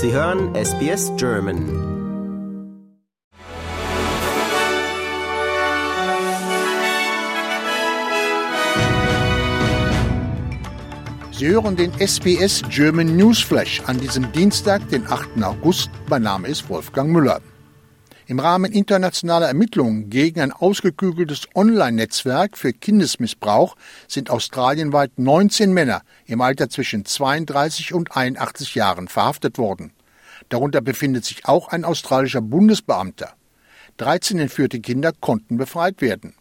Sie hören SBS German. Sie hören den SBS German Newsflash an diesem Dienstag, den 8. August. Mein Name ist Wolfgang Müller. Im Rahmen internationaler Ermittlungen gegen ein ausgekügeltes Online-Netzwerk für Kindesmissbrauch sind australienweit 19 Männer im Alter zwischen 32 und 81 Jahren verhaftet worden. Darunter befindet sich auch ein australischer Bundesbeamter. 13 entführte Kinder konnten befreit werden.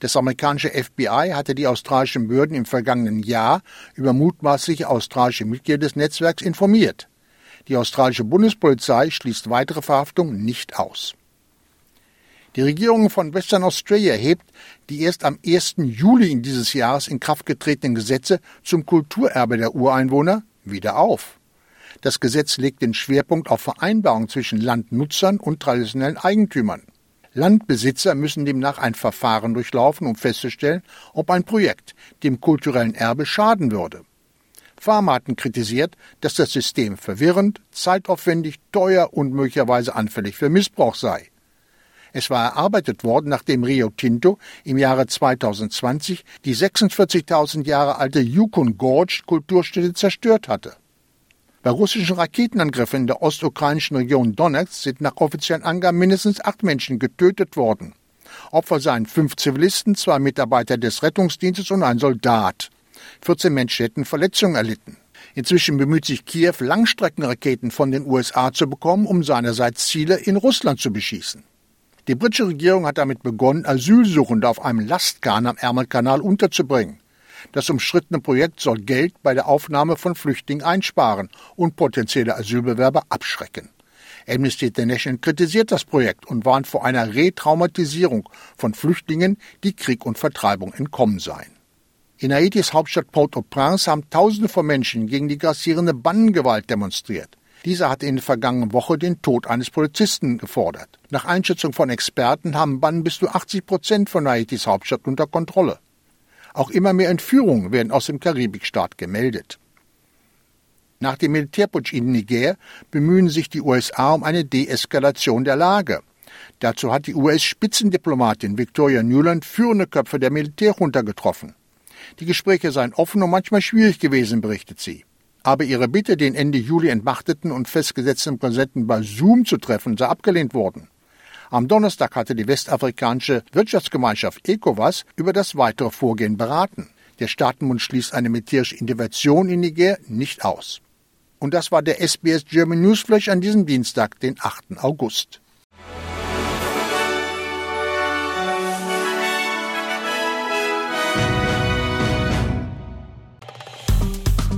Das amerikanische FBI hatte die australischen Behörden im vergangenen Jahr über mutmaßliche australische Mitglieder des Netzwerks informiert. Die australische Bundespolizei schließt weitere Verhaftungen nicht aus. Die Regierung von Western Australia hebt die erst am 1. Juli dieses Jahres in Kraft getretenen Gesetze zum Kulturerbe der Ureinwohner wieder auf. Das Gesetz legt den Schwerpunkt auf Vereinbarungen zwischen Landnutzern und traditionellen Eigentümern. Landbesitzer müssen demnach ein Verfahren durchlaufen, um festzustellen, ob ein Projekt dem kulturellen Erbe schaden würde. Pharma hatten kritisiert, dass das System verwirrend, zeitaufwendig, teuer und möglicherweise anfällig für Missbrauch sei. Es war erarbeitet worden, nachdem Rio Tinto im Jahre 2020 die 46.000 Jahre alte Yukon Gorge Kulturstätte zerstört hatte. Bei russischen Raketenangriffen in der ostukrainischen Region Donetsk sind nach offiziellen Angaben mindestens acht Menschen getötet worden. Opfer seien fünf Zivilisten, zwei Mitarbeiter des Rettungsdienstes und ein Soldat. 14 Menschen hätten Verletzungen erlitten. Inzwischen bemüht sich Kiew, Langstreckenraketen von den USA zu bekommen, um seinerseits Ziele in Russland zu beschießen. Die britische Regierung hat damit begonnen, Asylsuchende auf einem Lastkahn am Ärmelkanal unterzubringen. Das umstrittene Projekt soll Geld bei der Aufnahme von Flüchtlingen einsparen und potenzielle Asylbewerber abschrecken. Amnesty International kritisiert das Projekt und warnt vor einer Retraumatisierung von Flüchtlingen, die Krieg und Vertreibung entkommen seien. In Haitis Hauptstadt Port-au-Prince haben Tausende von Menschen gegen die grassierende Bannengewalt demonstriert. Dieser hatte in der vergangenen Woche den Tod eines Polizisten gefordert. Nach Einschätzung von Experten haben Bannen bis zu 80 Prozent von Haitis Hauptstadt unter Kontrolle. Auch immer mehr Entführungen werden aus dem Karibikstaat gemeldet. Nach dem Militärputsch in Niger bemühen sich die USA um eine Deeskalation der Lage. Dazu hat die US-Spitzendiplomatin Victoria Newland führende Köpfe der Militärjunta getroffen. Die Gespräche seien offen und manchmal schwierig gewesen, berichtet sie. Aber ihre Bitte, den Ende Juli entmachteten und festgesetzten Präsidenten bei Zoom zu treffen, sei abgelehnt worden. Am Donnerstag hatte die westafrikanische Wirtschaftsgemeinschaft ECOWAS über das weitere Vorgehen beraten. Der Staatenbund schließt eine militärische Intervention in Niger nicht aus. Und das war der SBS German Newsflash an diesem Dienstag, den 8. August.